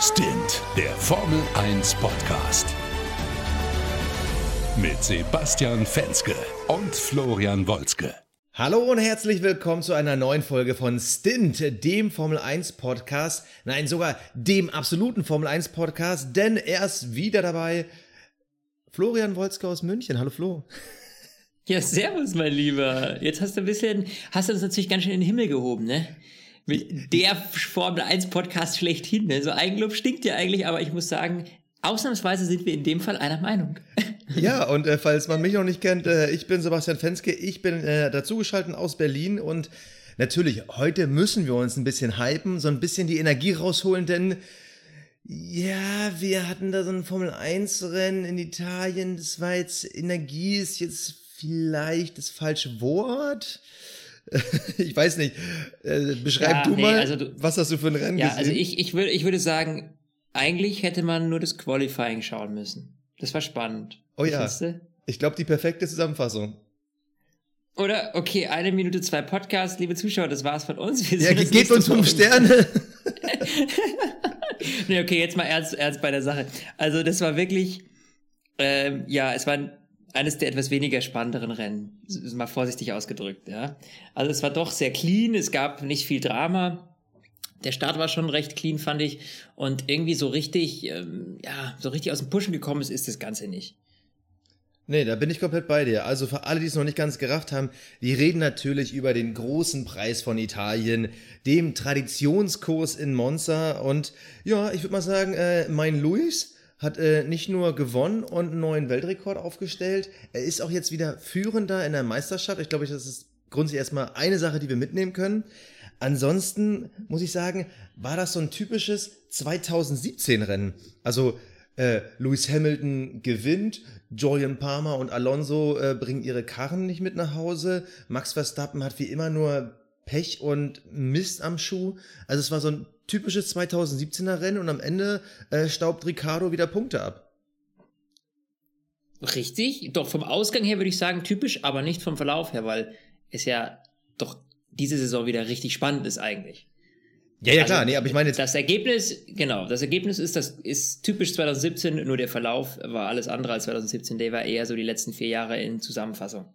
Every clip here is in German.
Stint, der Formel 1 Podcast. Mit Sebastian Fenske und Florian Wolzke. Hallo und herzlich willkommen zu einer neuen Folge von Stint, dem Formel 1 Podcast. Nein, sogar dem absoluten Formel 1 Podcast, denn er ist wieder dabei. Florian Wolzke aus München. Hallo Flo. Ja, servus, mein Lieber. Jetzt hast du ein bisschen, hast du uns natürlich ganz schön in den Himmel gehoben, ne? Der Formel 1 Podcast schlechthin. Ne? So Eigenlob stinkt ja eigentlich, aber ich muss sagen, ausnahmsweise sind wir in dem Fall einer Meinung. Ja, und äh, falls man mich noch nicht kennt, äh, ich bin Sebastian Fenske, ich bin äh, dazugeschaltet aus Berlin und natürlich, heute müssen wir uns ein bisschen hypen, so ein bisschen die Energie rausholen, denn ja, wir hatten da so ein Formel 1 Rennen in Italien, das war jetzt, Energie ist jetzt vielleicht das falsche Wort. ich weiß nicht. Äh, beschreib ja, du nee, mal, also du, was hast du für ein Rennen ja, gesehen? Ja, also ich, ich, würde, ich würde sagen, eigentlich hätte man nur das Qualifying schauen müssen. Das war spannend. Oh ja. Ich glaube, die perfekte Zusammenfassung. Oder? Okay, eine Minute zwei Podcast, liebe Zuschauer, das war's von uns. Wir ja, gebt uns fünf Sterne. nee, okay, jetzt mal ernst, ernst bei der Sache. Also, das war wirklich, ähm, ja, es war eines der etwas weniger spannenderen Rennen. Mal vorsichtig ausgedrückt, ja. Also es war doch sehr clean, es gab nicht viel Drama. Der Start war schon recht clean, fand ich. Und irgendwie so richtig, ähm, ja, so richtig aus dem Pushen gekommen ist, ist das Ganze nicht. Nee, da bin ich komplett bei dir. Also für alle, die es noch nicht ganz gerafft haben, wir reden natürlich über den großen Preis von Italien, dem Traditionskurs in Monza. Und ja, ich würde mal sagen, äh, mein Luis, hat äh, nicht nur gewonnen und einen neuen Weltrekord aufgestellt, er ist auch jetzt wieder Führender in der Meisterschaft. Ich glaube, das ist grundsätzlich erstmal eine Sache, die wir mitnehmen können. Ansonsten muss ich sagen, war das so ein typisches 2017-Rennen. Also äh, Lewis Hamilton gewinnt, Julian Palmer und Alonso äh, bringen ihre Karren nicht mit nach Hause. Max Verstappen hat wie immer nur Pech und Mist am Schuh. Also es war so ein typisches 2017er Rennen und am Ende äh, staubt Ricardo wieder Punkte ab. Richtig, doch vom Ausgang her würde ich sagen typisch, aber nicht vom Verlauf her, weil es ja doch diese Saison wieder richtig spannend ist eigentlich. Ja, ja, also, klar, nee, aber ich meine Das Ergebnis, genau, das Ergebnis ist, das ist typisch 2017, nur der Verlauf war alles andere als 2017, der war eher so die letzten vier Jahre in Zusammenfassung.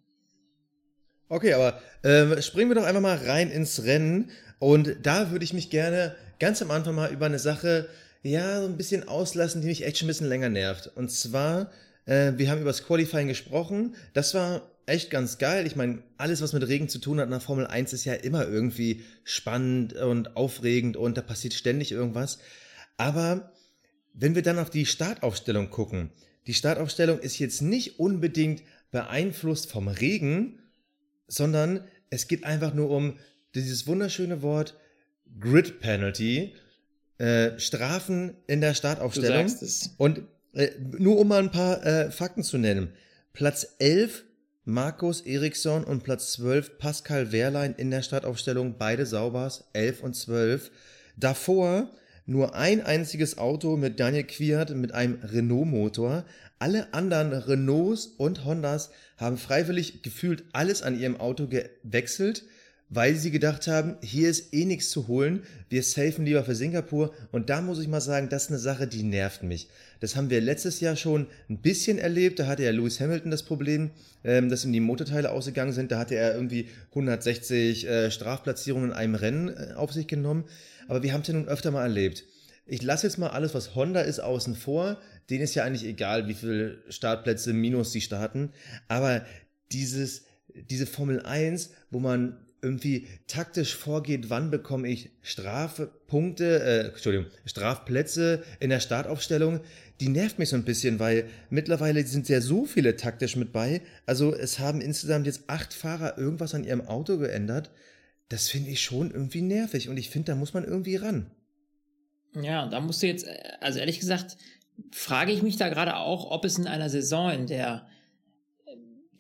Okay, aber äh, springen wir doch einfach mal rein ins Rennen und da würde ich mich gerne ganz am Anfang mal über eine Sache, ja, so ein bisschen auslassen, die mich echt schon ein bisschen länger nervt. Und zwar, äh, wir haben über das Qualifying gesprochen. Das war echt ganz geil. Ich meine, alles, was mit Regen zu tun hat der Formel 1, ist ja immer irgendwie spannend und aufregend und da passiert ständig irgendwas. Aber wenn wir dann auf die Startaufstellung gucken, die Startaufstellung ist jetzt nicht unbedingt beeinflusst vom Regen, sondern es geht einfach nur um dieses wunderschöne Wort Grid Penalty, äh, Strafen in der Startaufstellung. Du sagst es. Und äh, nur um mal ein paar äh, Fakten zu nennen. Platz 11 Markus Eriksson und Platz 12 Pascal Wehrlein in der Startaufstellung, beide Saubers, 11 und 12. Davor nur ein einziges Auto mit Daniel Quiert mit einem Renault-Motor. Alle anderen Renaults und Hondas haben freiwillig gefühlt alles an ihrem Auto gewechselt weil sie gedacht haben, hier ist eh nichts zu holen, wir safen lieber für Singapur. Und da muss ich mal sagen, das ist eine Sache, die nervt mich. Das haben wir letztes Jahr schon ein bisschen erlebt. Da hatte ja Lewis Hamilton das Problem, ähm, dass ihm die Motorteile ausgegangen sind. Da hatte er irgendwie 160 äh, Strafplatzierungen in einem Rennen äh, auf sich genommen. Aber wir haben es ja nun öfter mal erlebt. Ich lasse jetzt mal alles, was Honda ist, außen vor. Denen ist ja eigentlich egal, wie viele Startplätze minus sie starten. Aber dieses, diese Formel 1, wo man irgendwie taktisch vorgeht, wann bekomme ich Strafpunkte, äh, Entschuldigung, Strafplätze in der Startaufstellung, die nervt mich so ein bisschen, weil mittlerweile sind ja so viele taktisch mit bei. Also es haben insgesamt jetzt acht Fahrer irgendwas an ihrem Auto geändert. Das finde ich schon irgendwie nervig und ich finde, da muss man irgendwie ran. Ja, da musst du jetzt, also ehrlich gesagt, frage ich mich da gerade auch, ob es in einer Saison, in der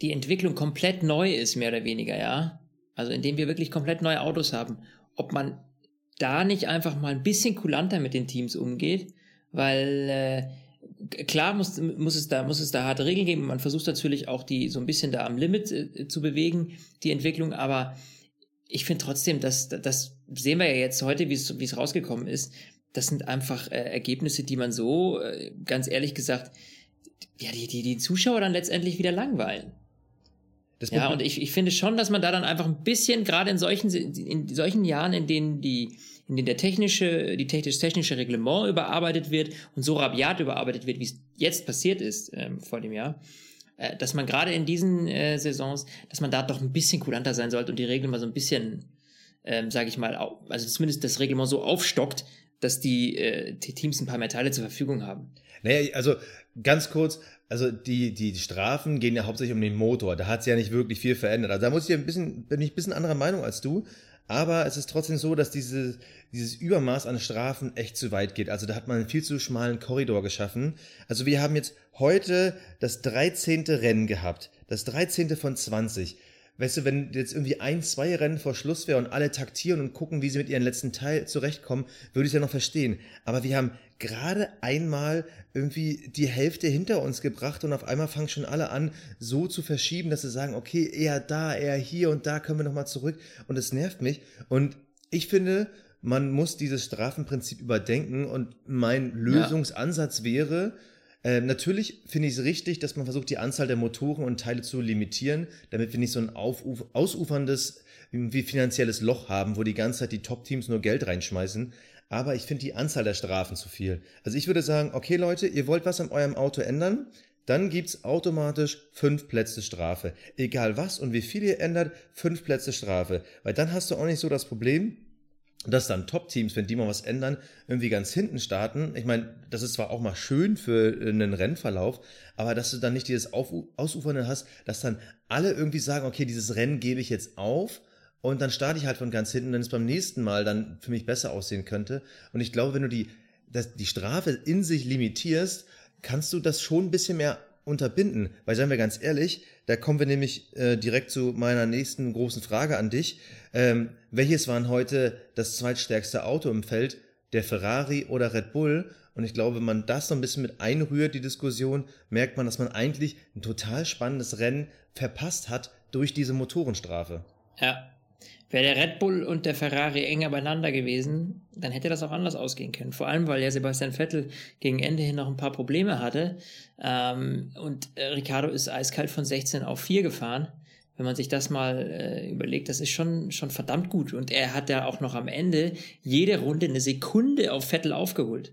die Entwicklung komplett neu ist, mehr oder weniger, ja, also indem wir wirklich komplett neue Autos haben, ob man da nicht einfach mal ein bisschen kulanter mit den Teams umgeht, weil äh, klar muss, muss, es da, muss es da harte Regeln geben. Man versucht natürlich auch die so ein bisschen da am Limit äh, zu bewegen, die Entwicklung, aber ich finde trotzdem, dass das sehen wir ja jetzt heute, wie es rausgekommen ist. Das sind einfach äh, Ergebnisse, die man so, äh, ganz ehrlich gesagt, ja, die, die, die Zuschauer dann letztendlich wieder langweilen. Das ja, und ich, ich finde schon, dass man da dann einfach ein bisschen, gerade in solchen, in solchen Jahren, in denen die, in denen der technische, die technisch-technische Reglement überarbeitet wird und so rabiat überarbeitet wird, wie es jetzt passiert ist ähm, vor dem Jahr, äh, dass man gerade in diesen äh, Saisons, dass man da doch ein bisschen kulanter sein sollte und die Regeln mal so ein bisschen, ähm, sage ich mal, also zumindest das Reglement so aufstockt, dass die, äh, die Teams ein paar mehr Teile zur Verfügung haben. Naja, also ganz kurz, also die, die Strafen gehen ja hauptsächlich um den Motor. Da hat es ja nicht wirklich viel verändert. Also da muss ich ein bisschen, bin ich ein bisschen anderer Meinung als du. Aber es ist trotzdem so, dass diese, dieses Übermaß an Strafen echt zu weit geht. Also da hat man einen viel zu schmalen Korridor geschaffen. Also wir haben jetzt heute das 13. Rennen gehabt. Das 13. von 20. Weißt du, wenn jetzt irgendwie ein, zwei Rennen vor Schluss wäre und alle taktieren und gucken, wie sie mit ihrem letzten Teil zurechtkommen, würde ich es ja noch verstehen. Aber wir haben gerade einmal irgendwie die Hälfte hinter uns gebracht und auf einmal fangen schon alle an, so zu verschieben, dass sie sagen, okay, eher da, eher hier und da können wir nochmal zurück. Und es nervt mich. Und ich finde, man muss dieses Strafenprinzip überdenken und mein Lösungsansatz ja. wäre, ähm, natürlich finde ich es richtig, dass man versucht, die Anzahl der Motoren und Teile zu limitieren, damit wir nicht so ein aufuf ausuferndes wie finanzielles Loch haben, wo die ganze Zeit die Top-Teams nur Geld reinschmeißen. Aber ich finde die Anzahl der Strafen zu viel. Also ich würde sagen, okay Leute, ihr wollt was an eurem Auto ändern, dann gibt's automatisch fünf Plätze Strafe. Egal was und wie viel ihr ändert, fünf Plätze Strafe. Weil dann hast du auch nicht so das Problem, dass dann Top-Teams, wenn die mal was ändern, irgendwie ganz hinten starten. Ich meine, das ist zwar auch mal schön für einen Rennverlauf, aber dass du dann nicht dieses Auf Ausufernde hast, dass dann alle irgendwie sagen, okay, dieses Rennen gebe ich jetzt auf und dann starte ich halt von ganz hinten, wenn es beim nächsten Mal dann für mich besser aussehen könnte. Und ich glaube, wenn du die, das, die Strafe in sich limitierst, kannst du das schon ein bisschen mehr unterbinden. Weil, seien wir ganz ehrlich, da kommen wir nämlich äh, direkt zu meiner nächsten großen Frage an dich. Ähm, welches waren heute das zweitstärkste Auto im Feld? Der Ferrari oder Red Bull? Und ich glaube, wenn man das so ein bisschen mit einrührt, die Diskussion, merkt man, dass man eigentlich ein total spannendes Rennen verpasst hat durch diese Motorenstrafe. Ja, Wäre der Red Bull und der Ferrari enger beieinander gewesen, dann hätte das auch anders ausgehen können. Vor allem, weil ja Sebastian Vettel gegen Ende hin noch ein paar Probleme hatte. Ähm, und äh, Ricardo ist eiskalt von 16 auf 4 gefahren. Wenn man sich das mal äh, überlegt, das ist schon, schon verdammt gut. Und er hat ja auch noch am Ende jede Runde eine Sekunde auf Vettel aufgeholt.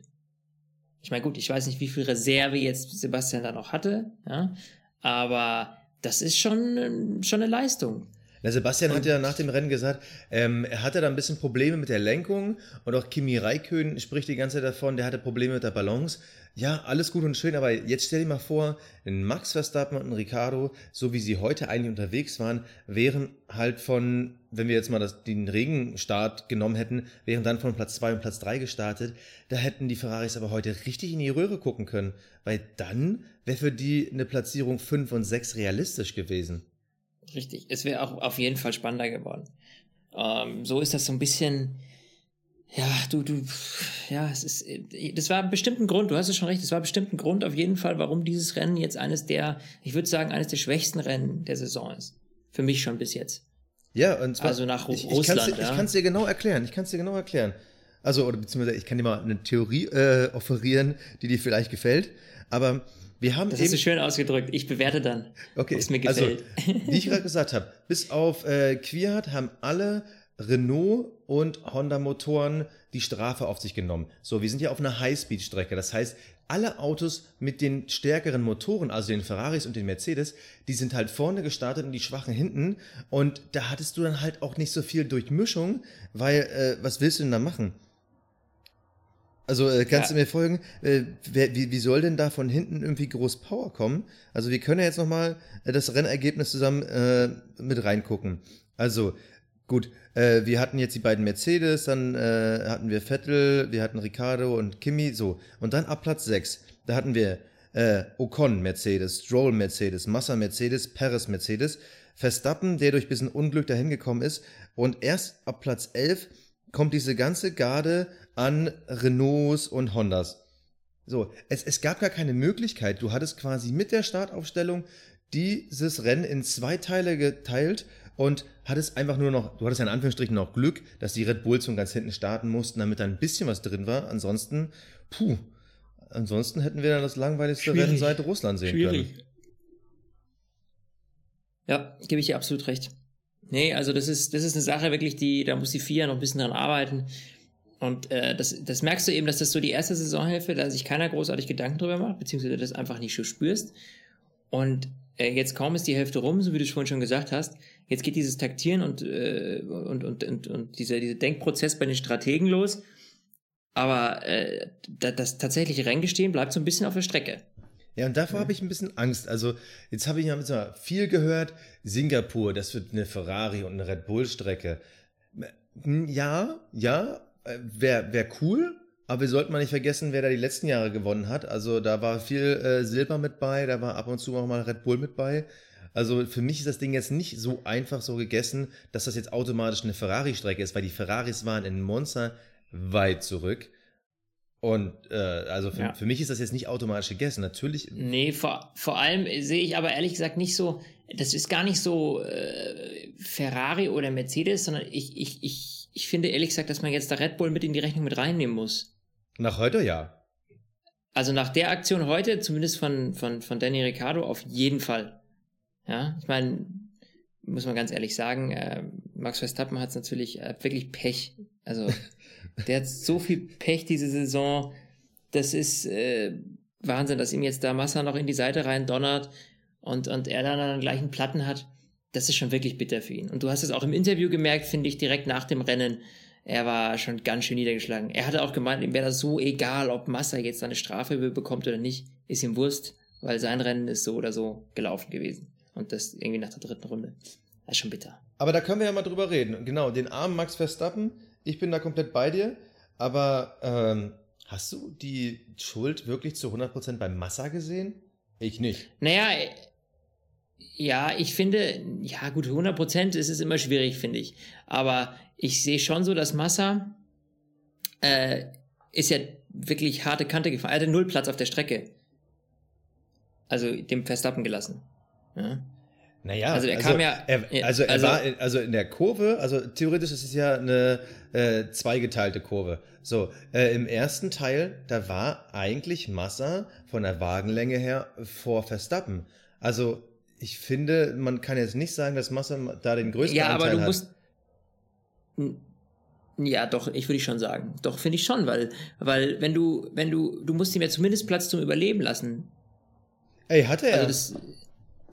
Ich meine, gut, ich weiß nicht, wie viel Reserve jetzt Sebastian da noch hatte, ja, aber das ist schon, schon eine Leistung. Na, Sebastian hat ja nach dem Rennen gesagt, ähm, er hatte da ein bisschen Probleme mit der Lenkung und auch Kimi Raikön spricht die ganze Zeit davon, der hatte Probleme mit der Balance. Ja, alles gut und schön, aber jetzt stell dir mal vor, ein Max Verstappen und ein Ricardo, so wie sie heute eigentlich unterwegs waren, wären halt von, wenn wir jetzt mal das, den Regenstart genommen hätten, wären dann von Platz 2 und Platz 3 gestartet. Da hätten die Ferraris aber heute richtig in die Röhre gucken können, weil dann wäre für die eine Platzierung 5 und 6 realistisch gewesen. Richtig. Es wäre auch auf jeden Fall spannender geworden. Ähm, so ist das so ein bisschen. Ja, du, du, ja, es ist, das war bestimmt ein Grund, du hast es schon recht, es war bestimmt ein Grund auf jeden Fall, warum dieses Rennen jetzt eines der, ich würde sagen, eines der schwächsten Rennen der Saison ist. Für mich schon bis jetzt. Ja, und zwar, also nach ich, Russland. Ich kann es dir, dir genau erklären, ich kann es dir genau erklären. Also, oder beziehungsweise ich kann dir mal eine Theorie äh, offerieren, die dir vielleicht gefällt. Aber wir haben das hast du schön ausgedrückt. Ich bewerte dann, okay. ob es mir also, gefällt. Also, wie ich gerade gesagt habe, bis auf äh, Quiat haben alle Renault und Honda Motoren die Strafe auf sich genommen. So, wir sind ja auf einer Highspeed-Strecke. Das heißt, alle Autos mit den stärkeren Motoren, also den Ferraris und den Mercedes, die sind halt vorne gestartet und die schwachen hinten. Und da hattest du dann halt auch nicht so viel Durchmischung, weil äh, was willst du denn da machen? Also äh, kannst ja. du mir folgen? Äh, wer, wie, wie soll denn da von hinten irgendwie groß Power kommen? Also wir können ja jetzt nochmal äh, das Rennergebnis zusammen äh, mit reingucken. Also gut, äh, wir hatten jetzt die beiden Mercedes, dann äh, hatten wir Vettel, wir hatten Ricardo und Kimi, so. Und dann ab Platz 6, da hatten wir äh, Ocon Mercedes, Stroll Mercedes, Massa Mercedes, Perez Mercedes, Verstappen, der durch bisschen Unglück dahin gekommen ist. Und erst ab Platz 11 kommt diese ganze Garde an Renaults und Hondas. So, es, es gab gar keine Möglichkeit. Du hattest quasi mit der Startaufstellung dieses Rennen in zwei Teile geteilt und hattest einfach nur noch, du hattest ja in Anführungsstrichen noch Glück, dass die Red Bulls von ganz hinten starten mussten, damit da ein bisschen was drin war. Ansonsten, puh, ansonsten hätten wir dann das langweiligste Schwierig. Rennen seit Russland sehen Schwierig. können. Ja, gebe ich dir absolut recht. Nee, also das ist, das ist eine Sache wirklich, die, da muss die FIA noch ein bisschen dran arbeiten. Und äh, das, das merkst du eben, dass das so die erste Saisonhälfte, da sich keiner großartig Gedanken drüber macht, beziehungsweise das einfach nicht so spürst. Und äh, jetzt kaum ist die Hälfte rum, so wie du es vorhin schon gesagt hast, jetzt geht dieses Taktieren und, äh, und, und, und, und dieser, dieser Denkprozess bei den Strategen los. Aber äh, da- das tatsächliche Renngestehen bleibt so ein bisschen auf der Strecke. Ja, und davor habe ich ein bisschen Angst. Also, jetzt habe ich ja viel gehört. Singapur, das wird eine Ferrari und eine Red Bull-Strecke. Ja, ja, wäre wär cool, aber wir sollten mal nicht vergessen, wer da die letzten Jahre gewonnen hat. Also, da war viel äh, Silber mit bei, da war ab und zu auch mal Red Bull mit bei. Also, für mich ist das Ding jetzt nicht so einfach so gegessen, dass das jetzt automatisch eine Ferrari-Strecke ist, weil die Ferraris waren in Monza weit zurück. Und äh, also für, Ja. für mich ist das jetzt nicht automatisch gegessen. Natürlich Nee, vor, vor allem sehe ich aber ehrlich gesagt nicht so, das ist gar nicht so äh, Ferrari oder Mercedes, sondern ich, ich, ich, ich finde ehrlich gesagt, dass man jetzt da Red Bull mit in die Rechnung mit reinnehmen muss. Nach heute ja. Also nach der Aktion heute, zumindest von, von, von Danny Ricciardo, auf jeden Fall. Ja, ich meine, muss man ganz ehrlich sagen, äh, Max Verstappen hat es natürlich äh, wirklich Pech. Also der hat so viel Pech diese Saison. Das ist äh, Wahnsinn, dass ihm jetzt da Massa noch in die Seite rein donnert und, und er dann an den gleichen Platten hat. Das ist schon wirklich bitter für ihn. Und du hast es auch im Interview gemerkt, finde ich, direkt nach dem Rennen. Er war schon ganz schön niedergeschlagen. Er hatte auch gemeint, ihm wäre das so egal, ob Massa jetzt eine Strafe bekommt oder nicht. Ist ihm Wurst, weil sein Rennen ist so oder so gelaufen gewesen. Und das irgendwie nach der dritten Runde. Das ist schon bitter. Aber da können wir ja mal drüber reden. Genau, den armen Max Verstappen, ich bin da komplett bei dir. Aber ähm, hast du die Schuld wirklich zu 100% beim Massa gesehen? Ich nicht. Naja, äh, ja, ich finde, ja gut, 100% ist es immer schwierig, finde ich. Aber ich sehe schon so, dass Massa äh, ist ja wirklich harte Kante gefahren. Er hatte null Platz auf der Strecke. Also dem Verstappen gelassen. Ja. Naja, Also er kam ja- Er, ja, also er also- war in, also in der Kurve, also theoretisch ist es ja eine äh, zweigeteilte Kurve. So, äh, im ersten Teil, da war eigentlich Massa von der Wagenlänge her vor Verstappen. Also ich finde, man kann jetzt nicht sagen, dass Massa da den größten Ja, Anteil aber du hat. musst. Ja, doch, ich würde schon sagen. Doch, finde ich schon, weil, weil, wenn du, wenn du, du musst ihm ja zumindest Platz zum Überleben lassen. Ey, hatte er. Also das,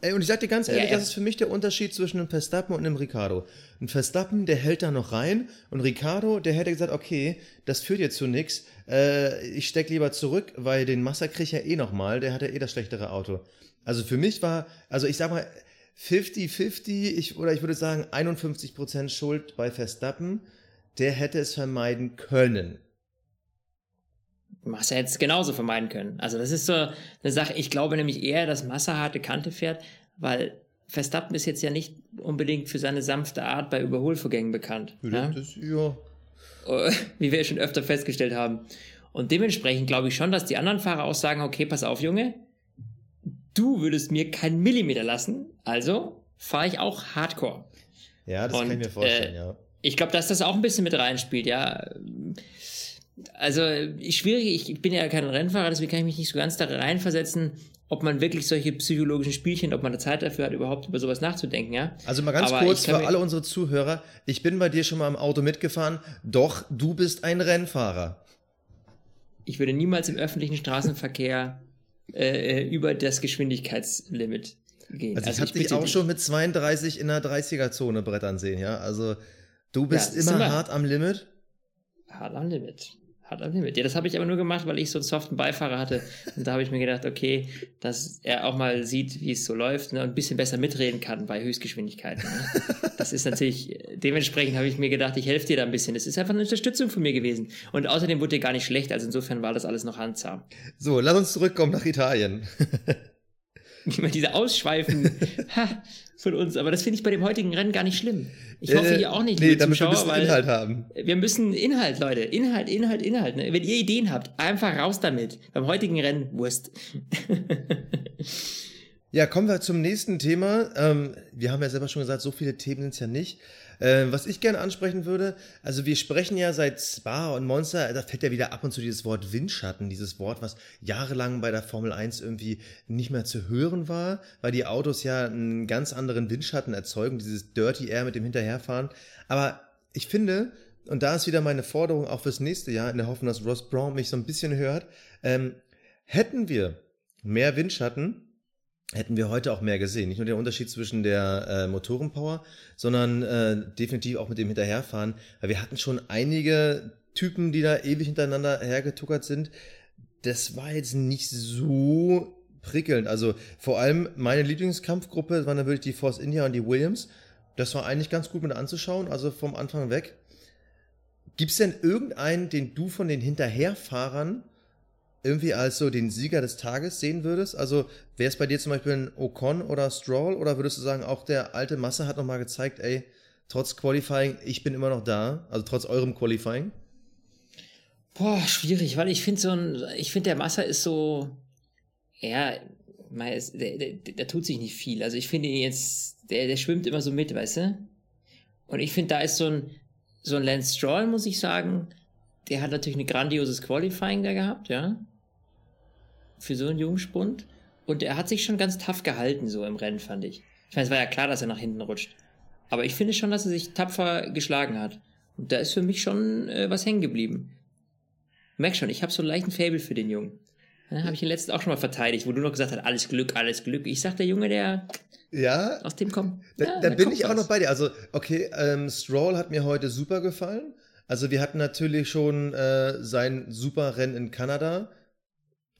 Ey, und ich sag dir ganz Ja, ehrlich, er- das ist für mich der Unterschied zwischen einem Verstappen und einem Ricardo. Ein Verstappen, der hält da noch rein und Ricardo, der hätte gesagt, okay, das führt jetzt zu nix. Äh, ich steck lieber zurück, weil den Massa krieg ich ja eh nochmal, der hat ja eh das schlechtere Auto. Also für mich war, also ich sag mal, 50-50, ich, oder ich würde sagen 51% Schuld bei Verstappen, der hätte es vermeiden können. Massa hätte es genauso vermeiden können. Also das ist so eine Sache, ich glaube nämlich eher, dass Massa harte Kante fährt, weil Verstappen ist jetzt ja nicht unbedingt für seine sanfte Art bei Überholvorgängen bekannt. Ja? Das, ja. Äh, wie wir schon öfter festgestellt haben. Und dementsprechend glaube ich schon, dass die anderen Fahrer auch sagen, okay, pass auf, Junge, du würdest mir keinen Millimeter lassen, also fahre ich auch Hardcore. ja, das Und, kann ich mir vorstellen, äh, ja. Ich glaube, dass das auch ein bisschen mit reinspielt, ja. Also schwierig, ich bin ja kein Rennfahrer, deswegen kann ich mich nicht so ganz da reinversetzen, ob man wirklich solche psychologischen Spielchen, ob man da Zeit dafür hat, überhaupt über sowas nachzudenken, ja. Also mal ganz Aber kurz für alle unsere Zuhörer. Ich bin bei dir schon mal im Auto mitgefahren. Doch, du bist ein Rennfahrer. Ich würde niemals im öffentlichen Straßenverkehr äh, über das Geschwindigkeitslimit gehen. Also, ich habe dich auch dich. schon mit 32 in der 30er-Zone brettern sehen, ja. Also du bist immer immer- hart am Limit. Hart am Limit. Hart am Limit. Ja, das habe ich aber nur gemacht, weil ich so einen soften Beifahrer hatte. Und da habe ich mir gedacht, okay, dass er auch mal sieht, wie es so läuft ne, und ein bisschen besser mitreden kann bei Höchstgeschwindigkeiten. Ne? Das ist natürlich, dementsprechend habe ich mir gedacht, ich helfe dir da ein bisschen. Das ist einfach eine Unterstützung von mir gewesen. Und außerdem wurde dir gar nicht schlecht, also insofern war das alles noch handzahm. So, lass uns zurückkommen nach Italien. Immer diese Ausschweifen ha, von uns. Aber das finde ich bei dem heutigen Rennen gar nicht schlimm. Ich hoffe, Äh, ihr auch nicht, Nee, liebe damit wir Zuschauer, bisschen weil Inhalt haben. wir müssen Inhalt, Leute. Inhalt, Inhalt, Inhalt. Ne? Wenn ihr Ideen habt, einfach raus damit. Beim heutigen Rennen, Wurst. Ja, kommen wir zum nächsten Thema. Ähm, wir haben ja selber schon gesagt, so viele Themen sind es ja nicht. Ähm, was ich gerne ansprechen würde, also wir sprechen ja seit Spa und Monster, da fällt ja wieder ab und zu dieses Wort Windschatten, dieses Wort, was jahrelang bei der Formel 1 irgendwie nicht mehr zu hören war, weil die Autos ja einen ganz anderen Windschatten erzeugen, dieses Dirty Air mit dem Hinterherfahren. Aber ich finde, und da ist wieder meine Forderung auch fürs nächste Jahr, in der Hoffnung, dass Ross Brown mich so ein bisschen hört, ähm, hätten wir mehr Windschatten, hätten wir heute auch mehr gesehen. Nicht nur der Unterschied zwischen der äh, Motorenpower, sondern äh, definitiv auch mit dem Hinterherfahren, weil wir hatten schon einige Typen, die da ewig hintereinander hergetuckert sind. Das war jetzt nicht so prickelnd. Also vor allem meine Lieblingskampfgruppe waren dann wirklich die Force India und die Williams. Das war eigentlich ganz gut mit anzuschauen, also vom Anfang weg. Gibt es denn irgendeinen, den du von den Hinterherfahrern irgendwie als so den Sieger des Tages sehen würdest? Also wäre es bei dir zum Beispiel ein Ocon oder Stroll oder würdest du sagen, auch der alte Masse hat nochmal gezeigt, ey, trotz Qualifying, ich bin immer noch da, also trotz eurem Qualifying? Boah, schwierig, weil ich finde so ein, ich finde der Massa ist so, ja, der, der, der, tut sich nicht viel. Also ich finde ihn jetzt, der, der schwimmt immer so mit, weißt du? Und ich finde, da ist so ein, so ein Lance Stroll, muss ich sagen, der hat natürlich ein grandioses Qualifying da gehabt, ja für so einen Jungspund. Und er hat sich schon ganz tough gehalten, so im Rennen, fand ich. Ich meine, es war ja klar, dass er nach hinten rutscht. Aber ich finde schon, dass er sich tapfer geschlagen hat. Und da ist für mich schon äh, was hängen geblieben. Merk schon, ich habe so einen leichten Fable für den Jungen. Ja, habe ich ihn letztens auch schon mal verteidigt, wo du noch gesagt hast, alles Glück, alles Glück. Ich sag, der Junge, der ja, aus dem kommt. Da, ja, da bin ich was. auch noch bei dir. Also, okay, ähm, Stroll hat mir heute super gefallen. Also, wir hatten natürlich schon äh, sein super Rennen in Kanada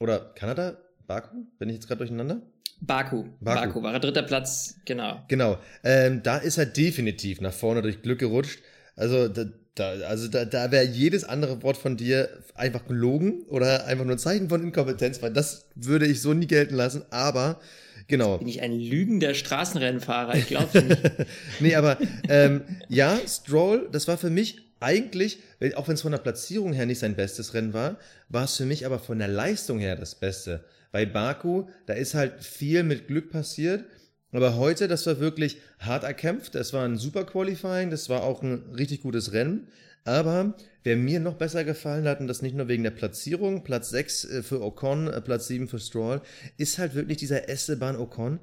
oder Kanada? Baku? Bin ich jetzt gerade durcheinander? Baku. Baku. Baku war er dritter Platz, genau. Genau. Ähm, da ist er definitiv nach vorne durch Glück gerutscht. Also da, da, also da, da wäre jedes andere Wort von dir einfach gelogen oder einfach nur ein Zeichen von Inkompetenz, weil das würde ich so nie gelten lassen. Aber genau. Bin ich ein lügender Straßenrennfahrer? Ich glaube nicht. nee, aber ähm, ja, Stroll, das war für mich eigentlich, auch wenn es von der Platzierung her nicht sein bestes Rennen war, war es für mich aber von der Leistung her das Beste. Bei Baku, da ist halt viel mit Glück passiert. Aber heute, das war wirklich hart erkämpft. Das war ein super Qualifying, das war auch ein richtig gutes Rennen. Aber wer mir noch besser gefallen hat, und das nicht nur wegen der Platzierung, Platz 6 äh, für Ocon, äh, Platz 7 für Stroll, ist halt wirklich dieser Esteban Ocon.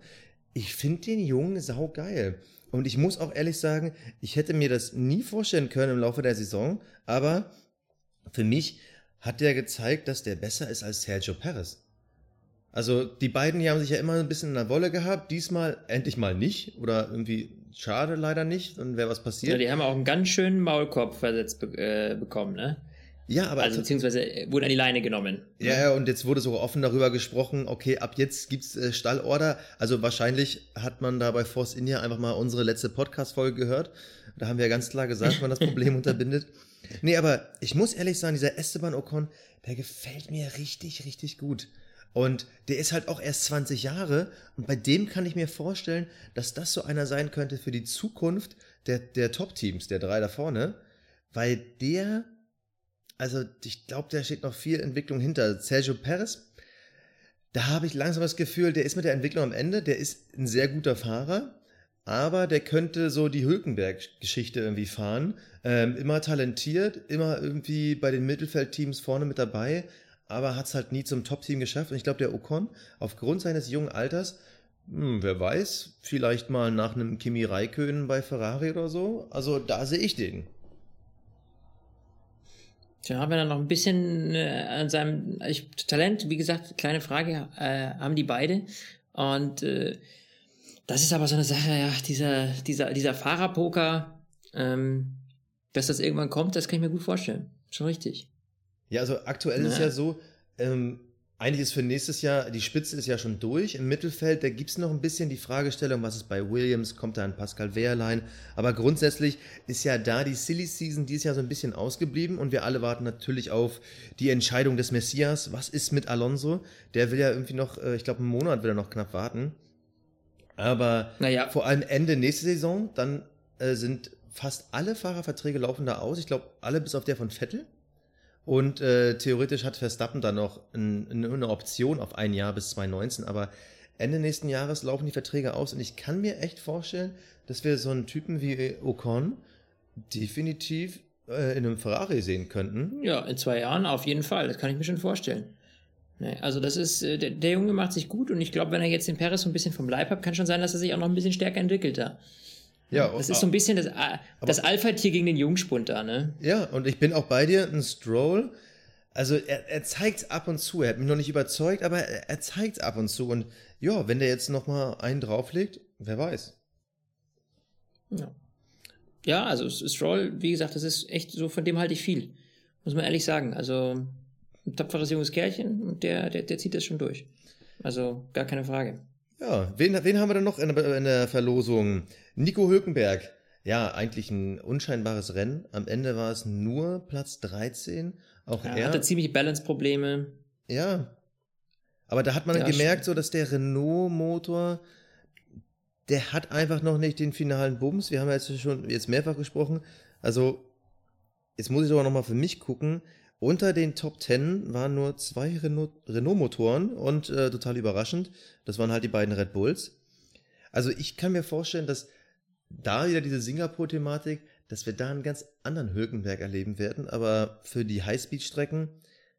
Ich finde den Jungen saugeil. Und ich muss auch ehrlich sagen, ich hätte mir das nie vorstellen können im Laufe der Saison, aber für mich hat der gezeigt, dass der besser ist als Sergio Perez. Also die beiden die haben sich ja immer ein bisschen in der Wolle gehabt, diesmal endlich mal nicht oder irgendwie schade leider nicht und wäre was passiert. Ja, die haben auch einen ganz schönen Maulkorb versetzt äh, bekommen, ne? Ja, aber. Also, beziehungsweise äh, wurde an die Leine genommen. Ja, ja, und jetzt wurde so offen darüber gesprochen, okay, ab jetzt gibt's äh, Stallorder. Also wahrscheinlich hat man da bei Force India einfach mal unsere letzte Podcast-Folge gehört. Da haben wir ja ganz klar gesagt, man das Problem unterbindet. Nee, aber ich muss ehrlich sagen, dieser Esteban Ocon, der gefällt mir richtig, richtig gut. Und der ist halt auch erst 20 Jahre. Und bei dem kann ich mir vorstellen, dass das so einer sein könnte für die Zukunft der, der Top-Teams, der drei da vorne. Weil der also ich glaube, da steht noch viel Entwicklung hinter. Sergio Perez, da habe ich langsam das Gefühl, der ist mit der Entwicklung am Ende, der ist ein sehr guter Fahrer, aber der könnte so die Hülkenberg-Geschichte irgendwie fahren. Ähm, immer talentiert, immer irgendwie bei den Mittelfeldteams vorne mit dabei, aber hat es halt nie zum Top-Team geschafft. Und ich glaube, der Ocon, aufgrund seines jungen Alters, hm, wer weiß, vielleicht mal nach einem Kimi Raikön bei Ferrari oder so. Also da sehe ich den. Tja, haben wir dann noch ein bisschen äh, an seinem ich, Talent, wie gesagt, kleine Frage, äh, haben die beide. Und äh, das ist aber so eine Sache, ja, dieser, dieser, dieser Fahrerpoker, ähm, dass das irgendwann kommt, das kann ich mir gut vorstellen. Schon richtig. Ja, also aktuell ja. ist ja so, ähm, eigentlich ist für nächstes Jahr, die Spitze ist ja schon durch. Im Mittelfeld, da gibt es noch ein bisschen die Fragestellung, was ist bei Williams, kommt da ein Pascal Wehrlein. Aber grundsätzlich ist ja da die Silly Season dieses Jahr so ein bisschen ausgeblieben und wir alle warten natürlich auf die Entscheidung des Messias. Was ist mit Alonso? Der will ja irgendwie noch, äh, ich glaube, einen Monat will er noch knapp warten. Aber naja. vor allem Ende nächste Saison, dann äh, sind fast alle Fahrerverträge laufen da aus. Ich glaube, alle bis auf der von Vettel. Und äh, theoretisch hat Verstappen dann noch ein, eine Option auf ein Jahr bis 2019, aber Ende nächsten Jahres laufen die Verträge aus und ich kann mir echt vorstellen, dass wir so einen Typen wie Ocon definitiv äh, in einem Ferrari sehen könnten. Ja, in zwei Jahren auf jeden Fall. Das kann ich mir schon vorstellen. Nee, also das ist, äh, der, der, Junge macht sich gut und ich glaube, wenn er jetzt den Paris so ein bisschen vom Leib hat, kann schon sein, dass er sich auch noch ein bisschen stärker entwickelt da. Ja, das ist so ein bisschen das, das Alpha-Tier gegen den Jungspund da, ne? Ja, und ich bin auch bei dir, ein Stroll. Also er, er zeigt es ab und zu. Er hat mich noch nicht überzeugt, aber er, er zeigt es ab und zu. Und ja, wenn der jetzt noch mal einen drauflegt, wer weiß. Ja. Ja, also Stroll, wie gesagt, das ist echt so, von dem halte ich viel. Muss man ehrlich sagen. Also ein tapferes junges Kerlchen und der, der, der zieht das schon durch. Also gar keine Frage. Ja, wen, wen haben wir denn noch in in der Verlosung? Nico Hülkenberg. Ja, eigentlich ein unscheinbares Rennen. Am Ende war es nur Platz 13. Auch ja, er hatte ziemlich Balance-Probleme. Ja. Aber da hat man ja, gemerkt, so dass der Renault-Motor, der hat einfach noch nicht den finalen Bums. Wir haben ja jetzt schon jetzt mehrfach gesprochen. Also, jetzt muss ich aber nochmal für mich gucken. Unter den Top 10 waren nur zwei Renault-Motoren und äh, total überraschend, das waren halt die beiden Red Bulls. Also ich kann mir vorstellen, dass da wieder diese Singapur-Thematik, dass wir da einen ganz anderen Hülkenberg erleben werden, aber für die Highspeed-Strecken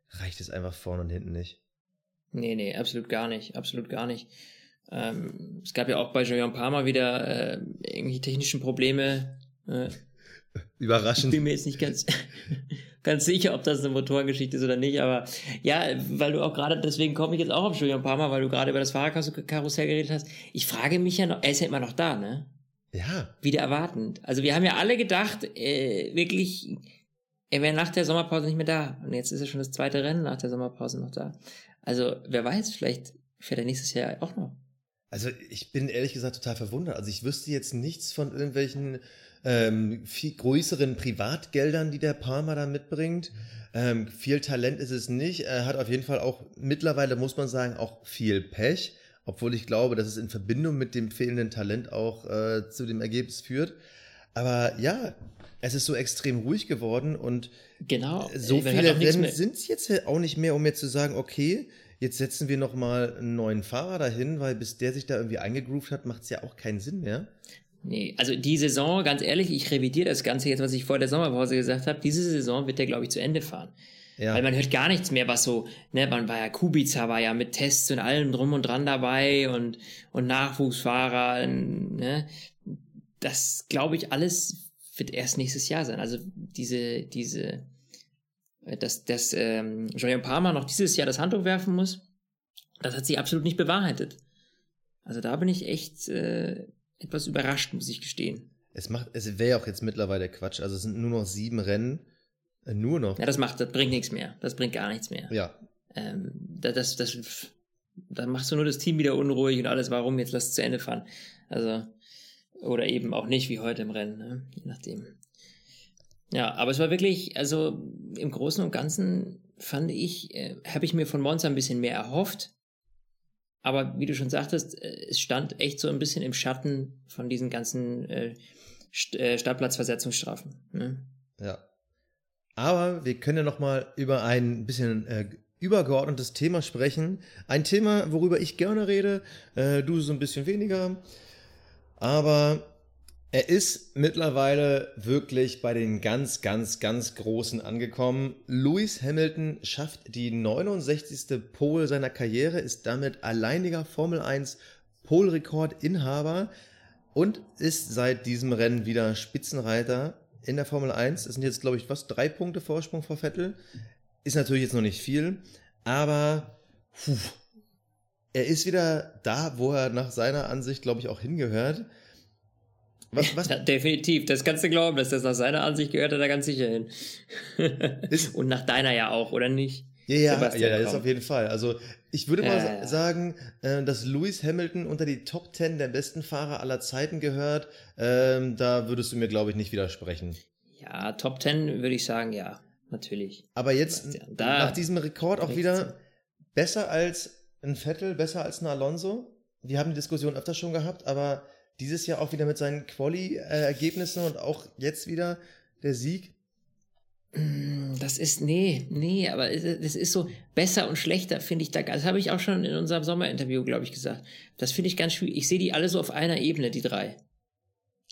reicht es einfach vorne und hinten nicht. Nee, nee, absolut gar nicht, absolut gar nicht. Ähm, es gab ja auch bei Julian Palmer wieder äh, irgendwie technische Probleme. Äh, Überraschend. Ich bin mir jetzt nicht ganz, ganz sicher, ob das eine Motorengeschichte ist oder nicht, aber ja, weil du auch gerade, deswegen komme ich jetzt auch auf Julian Palmer, weil du gerade über das Fahrerkarussell geredet hast. Ich frage mich ja noch, er ist ja immer noch da, ne? Ja. Wieder erwartend. Also wir haben ja alle gedacht, äh, wirklich, er wäre nach der Sommerpause nicht mehr da. Und jetzt ist er schon das zweite Rennen nach der Sommerpause noch da. Also wer weiß, vielleicht fährt er nächstes Jahr auch noch. Also ich bin ehrlich gesagt total verwundert. Also ich wüsste jetzt nichts von irgendwelchen ähm, viel größeren Privatgeldern, die der Palmer da mitbringt. Ähm, viel Talent ist es nicht. Er hat auf jeden Fall auch mittlerweile, muss man sagen, auch viel Pech. Obwohl ich glaube, dass es in Verbindung mit dem fehlenden Talent auch äh, zu dem Ergebnis führt. Aber ja, es ist so extrem ruhig geworden und genau. so viele Rennen sind es jetzt auch nicht mehr, um mir zu sagen, okay, jetzt setzen wir nochmal einen neuen Fahrer dahin, weil bis der sich da irgendwie eingegroovt hat, macht es ja auch keinen Sinn mehr. Nee, also die Saison, ganz ehrlich, ich revidiere das Ganze jetzt, was ich vor der Sommerpause gesagt habe. Diese Saison wird der, glaube ich, zu Ende fahren. Ja. Weil man hört gar nichts mehr, was so, ne, man war ja, Kubica war ja mit Tests und allem drum und dran dabei und, und Nachwuchsfahrer, ne. Das, glaube ich, alles wird erst nächstes Jahr sein. Also diese, diese, dass, dass ähm, Julian Palmer noch dieses Jahr das Handtuch werfen muss, das hat sich absolut nicht bewahrheitet. Also da bin ich echt äh, etwas überrascht, muss ich gestehen. Es macht, es wäre auch jetzt mittlerweile Quatsch. Also es sind nur noch sieben Rennen. Äh, nur noch. Ja, das macht, das bringt nichts mehr. Das bringt gar nichts mehr. Ja. Ähm, das, das, das, dann machst du nur das Team wieder unruhig und alles, warum, jetzt lass es zu Ende fahren. Also, oder eben auch nicht, wie heute im Rennen, ne? je nachdem. Ja, aber es war wirklich, also im Großen und Ganzen fand ich, äh, habe ich mir von Monza ein bisschen mehr erhofft. Aber wie du schon sagtest, äh, es stand echt so ein bisschen im Schatten von diesen ganzen äh, St äh, Startplatzversetzungsstrafen. Ne? Ja. Aber wir können ja noch mal über ein bisschen äh, übergeordnetes Thema sprechen. Ein Thema, worüber ich gerne rede, äh, du so ein bisschen weniger. Aber er ist mittlerweile wirklich bei den ganz, ganz, ganz Großen angekommen. Lewis Hamilton schafft die 69. Pole seiner Karriere, ist damit alleiniger Formel 1 Pole-Rekordinhaber und ist seit diesem Rennen wieder Spitzenreiter in der Formel 1. Es sind jetzt, glaube ich, was, drei Punkte Vorsprung vor Vettel. Ist natürlich jetzt noch nicht viel, aber puh, er ist wieder da, wo er nach seiner Ansicht, glaube ich, auch hingehört. Was, was? Ja, definitiv, das kannst du glauben, dass das nach seiner Ansicht gehört er da ganz sicher hin. Und nach deiner ja auch, oder nicht? Ja, ja, ja, das ist auf jeden Fall. Also ich würde mal ja, ja. sagen, äh, dass Lewis Hamilton unter die Top 10 der besten Fahrer aller Zeiten gehört. Ähm, da würdest du mir, glaube ich, nicht widersprechen. Ja, Top 10 würde ich sagen, ja, natürlich. Aber jetzt da nach diesem Rekord auch wieder besser als ein Vettel, besser als ein Alonso. Wir haben die Diskussion öfter schon gehabt, aber dieses Jahr auch wieder mit seinen Quali-Ergebnissen und auch jetzt wieder der Sieg. Mm, das ist, nee, nee, aber das ist so besser und schlechter, finde ich da. Das habe ich auch schon in unserem Sommerinterview, glaube ich, gesagt. Das finde ich ganz schwierig. Ich sehe die alle so auf einer Ebene, die drei.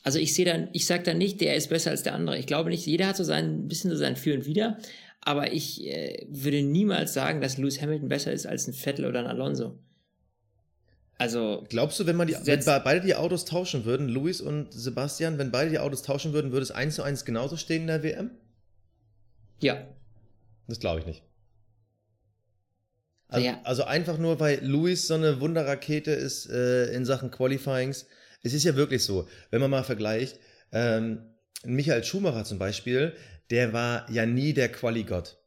Also ich sehe dann, ich sage dann nicht, der ist besser als der andere. Ich glaube nicht, jeder hat so sein, ein bisschen so sein Für und Wider. Aber ich äh, würde niemals sagen, dass Lewis Hamilton besser ist als ein Vettel oder ein Alonso. Also. Glaubst du, wenn man die, wenn beide die Autos tauschen würden, Lewis und Sebastian, wenn beide die Autos tauschen würden, würde es eins zu eins genauso stehen in der WM? Ja. Das glaube ich nicht. Also, ja. also, einfach nur, weil Lewis so eine Wunderrakete ist äh, in Sachen Qualifyings. Es ist ja wirklich so, wenn man mal vergleicht, ähm, Michael Schumacher zum Beispiel, der war ja nie der Quali-Gott.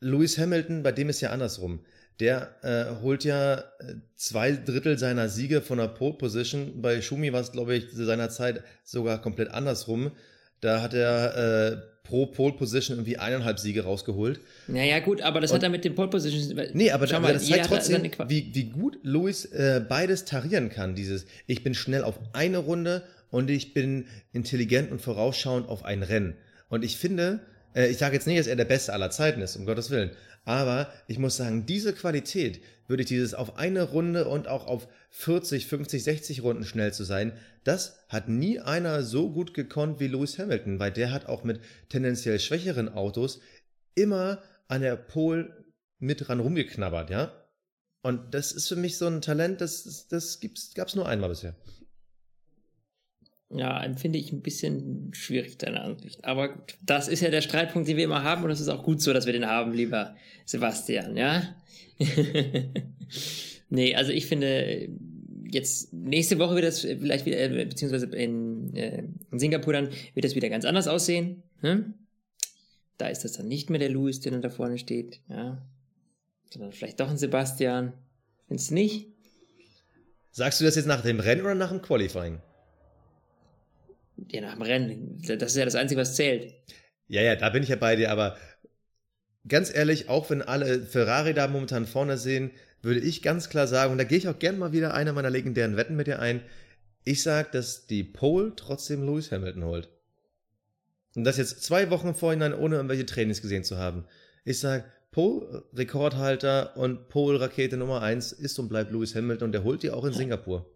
Lewis Hamilton, bei dem ist ja andersrum. Der äh, holt ja äh, zwei Drittel seiner Siege von der Pole Position. Bei Schumi war es, glaube ich, zu seiner Zeit sogar komplett andersrum. Da hat er äh, pro Pole Position irgendwie eineinhalb Siege rausgeholt. Naja, gut, aber das Und, hat er mit den Pole Positions. Nee, aber, da, mal, das zeigt trotzdem, wie, wie gut Lewis äh, beides tarieren kann. Dieses, ich bin schnell auf eine Runde und ich bin intelligent und vorausschauend auf ein Rennen. Und ich finde, äh, ich sage jetzt nicht, dass er der Beste aller Zeiten ist, um Gottes Willen. Aber ich muss sagen, diese Qualität, würde ich dieses auf eine Runde und auch auf 40, 50, 60 Runden schnell zu sein, das hat nie einer so gut gekonnt wie Lewis Hamilton, weil der hat auch mit tendenziell schwächeren Autos immer an der Pole mit dran rumgeknabbert, ja. Und das ist für mich so ein Talent, das, das gab es nur einmal bisher. Ja, empfinde ich ein bisschen schwierig, deine Ansicht. Aber gut, das ist ja der Streitpunkt, den wir immer haben und es ist auch gut so, dass wir den haben, lieber Sebastian, ja? nee, also ich finde, jetzt nächste Woche wird das vielleicht wieder, äh, beziehungsweise in, äh, in Singapur dann wird das wieder ganz anders aussehen. Hm? Da ist das dann nicht mehr der Louis, der dann da vorne steht, ja. Sondern vielleicht doch ein Sebastian. Findest du nicht? Sagst du das jetzt nach dem Rennen oder nach dem Qualifying? Ja, nach dem Rennen. Das ist ja das Einzige, was zählt. Ja, ja, da bin ich ja bei dir, aber ganz ehrlich, auch wenn alle Ferrari da momentan vorne sehen, würde ich ganz klar sagen, und da gehe ich auch gerne mal wieder eine meiner legendären Wetten mit dir ein, ich sage, dass die Pole trotzdem Lewis Hamilton holt. Und das jetzt zwei Wochen vorhinein, ohne irgendwelche Trainings gesehen zu haben. Ich sage, Pole Rekordhalter und Pole Rakete Nummer 1 ist und bleibt Lewis Hamilton und der holt die auch in Singapur.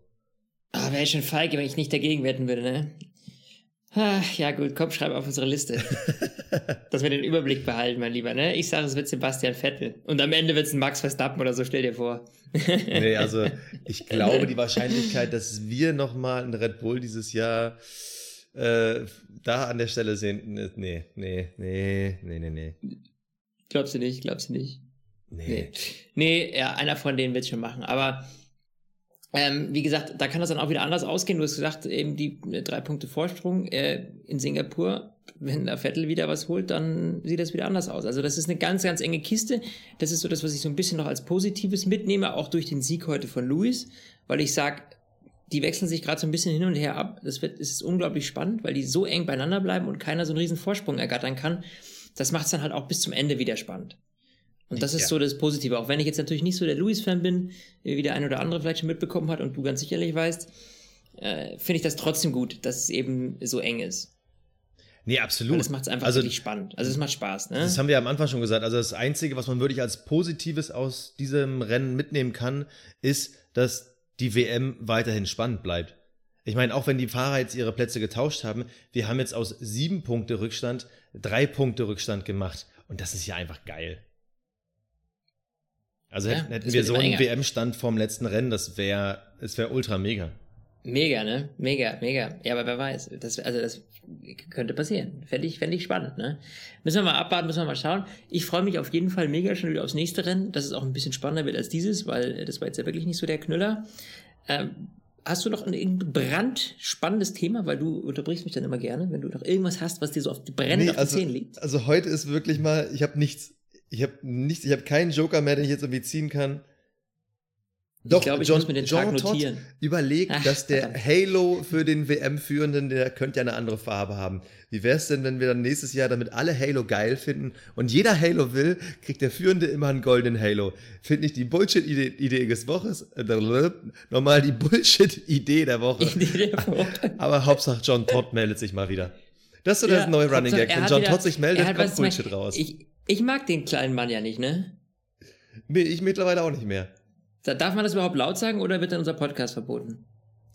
Ah, wäre schon feige, wenn ich nicht dagegen wetten würde, ne? Ja gut, komm, schreib auf unsere Liste. Dass wir den Überblick behalten, mein Lieber. Ne? Ich sage, es wird Sebastian Vettel. Und am Ende wird es ein Max Verstappen oder so, stell dir vor. nee, also ich glaube, die Wahrscheinlichkeit, dass wir nochmal einen Red Bull dieses Jahr äh, da an der Stelle sehen, nee, nee, nee, nee, nee, nee. Glaubst du nicht, glaubst du nicht? Nee. Nee, nee ja, einer von denen wird es schon machen. Aber ähm, wie gesagt, da kann das dann auch wieder anders ausgehen. Du hast gesagt, eben die äh, drei Punkte Vorsprung äh, in Singapur. Wenn der Vettel wieder was holt, dann sieht das wieder anders aus. Also das ist eine ganz, ganz enge Kiste. Das ist so das, was ich so ein bisschen noch als Positives mitnehme, auch durch den Sieg heute von Luis, weil ich sage, die wechseln sich gerade so ein bisschen hin und her ab. Das wird, es ist unglaublich spannend, weil die so eng beieinander bleiben und keiner so einen riesen Vorsprung ergattern kann. Das macht es dann halt auch bis zum Ende wieder spannend. Und das ist ja. so das Positive. Auch wenn ich jetzt natürlich nicht so der Louis-Fan bin, wie der eine oder andere vielleicht schon mitbekommen hat und du ganz sicherlich weißt, äh, finde ich das trotzdem gut, dass es eben so eng ist. Nee, absolut. Weil das macht es einfach also, wirklich spannend. Also es macht Spaß. Ne? Das haben wir am Anfang schon gesagt. Also das Einzige, was man wirklich als Positives aus diesem Rennen mitnehmen kann, ist, dass die WM weiterhin spannend bleibt. Ich meine, auch wenn die Fahrer jetzt ihre Plätze getauscht haben, wir haben jetzt aus sieben Punkte Rückstand drei Punkte Rückstand gemacht. Und das ist ja einfach geil. Also ja, hätten wir so einen WM-Stand vom letzten Rennen, das wäre, es wäre ultra mega. Mega, ne? Mega, mega. Ja, aber wer weiß. Das, also das könnte passieren. Fände ich, fände ich spannend, ne? Müssen wir mal abwarten, müssen wir mal schauen. Ich freue mich auf jeden Fall mega schon wieder aufs nächste Rennen, dass es auch ein bisschen spannender wird als dieses, weil das war jetzt ja wirklich nicht so der Knüller. Ähm, hast du noch ein, ein brandspannendes Thema? Weil du unterbrichst mich dann immer gerne, wenn du noch irgendwas hast, was dir so auf die brennend nee, auf also, den Zähnen liegt. Also heute ist wirklich mal, ich habe nichts ich habe nichts, ich habe keinen Joker mehr, den ich jetzt irgendwie ziehen kann. Doch, ich glaube, ich John, muss mir den John Tag notieren. Überlegt, Ach, dass der verdammt. Halo für den WM-Führenden, der könnte ja eine andere Farbe haben. Wie wäre es denn, wenn wir dann nächstes Jahr damit alle Halo geil finden und jeder Halo will, kriegt der Führende immer einen goldenen Halo. Finde ich die Bullshit-Idee des Woches, äh, nochmal die Bullshit-Idee der Woche. Idee der Woche. Aber Hauptsache John Todd meldet sich mal wieder. Das ist so das Ja, neue Running Gag. Wenn John wieder- Todd sich meldet, kommt Bullshit raus. Ich, ich mag den kleinen Mann ja nicht, ne? Nee, ich mittlerweile auch nicht mehr. Da- Darf man das überhaupt laut sagen oder wird dann unser Podcast verboten?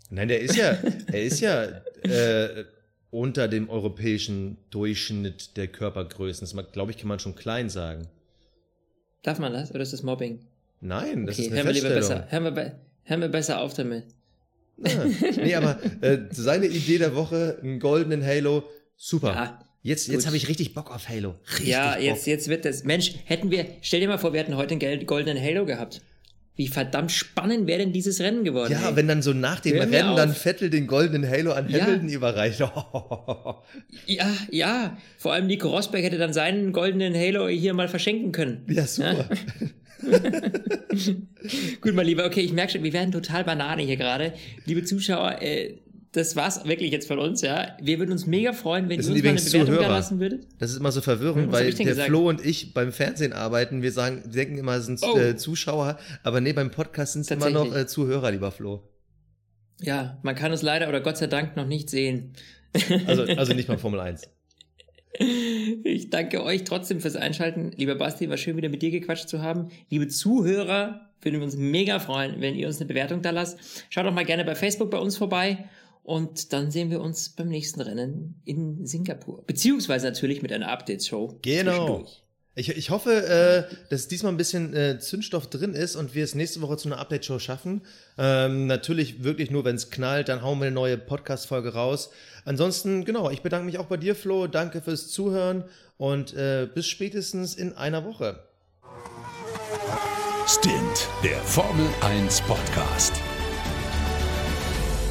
Nein, der ist ja, er ist ja äh, unter dem europäischen Durchschnitt der Körpergrößen. Das glaube ich, kann man schon klein sagen. Darf man das oder ist das Mobbing? Nein, das okay, ist eine hören wir lieber besser. Hören wir, be hören wir besser auf damit. Ja. Nee, aber äh, seine Idee der Woche, einen goldenen Halo, super. Ja, jetzt gut. jetzt habe ich richtig Bock auf Halo. Richtig ja Bock. jetzt, jetzt wird das. Mensch, hätten wir, stell dir mal vor, wir hätten heute einen goldenen Halo gehabt. Wie verdammt spannend wäre denn dieses Rennen geworden? Ja, ey? wenn dann so nach dem Hör mir Rennen dann. Vettel den goldenen Halo an Ja. Hamilton überreicht. ja, ja. Vor allem Nico Rosberg hätte dann seinen goldenen Halo hier mal verschenken können. Ja, super. Gut, mein Lieber, okay, ich merke schon, wir werden total Banane hier gerade. Liebe Zuschauer, äh, das war's wirklich jetzt von uns, ja. Wir würden uns mega freuen, wenn Das ihr uns mal eine Bewertung da Zuhörer. lassen würdet. Das ist immer so verwirrend, weil der gesagt? Flo und ich beim Fernsehen arbeiten. Wir sagen, wir denken immer, es sind Oh. äh, Zuschauer, aber nee, beim Podcast sind es immer noch äh, Zuhörer, lieber Flo. Ja, man kann uns leider oder Gott sei Dank noch nicht sehen. Also, also nicht mal Formel 1. Ich danke euch trotzdem fürs Einschalten. Lieber Basti, war schön wieder mit dir gequatscht zu haben. Liebe Zuhörer, würden wir uns mega freuen, wenn ihr uns eine Bewertung da lasst. Schaut doch mal gerne bei Facebook bei uns vorbei. Und dann sehen wir uns beim nächsten Rennen in Singapur. Beziehungsweise natürlich mit einer Update-Show. Genau. Ich, ich hoffe, äh, dass diesmal ein bisschen äh, Zündstoff drin ist und wir es nächste Woche zu einer Update-Show schaffen. Ähm, natürlich wirklich nur, wenn es knallt, dann hauen wir eine neue Podcast-Folge raus. Ansonsten, genau, ich bedanke mich auch bei dir, Flo. Danke fürs Zuhören und äh, bis spätestens in einer Woche. Stint, der Formel 1 Podcast.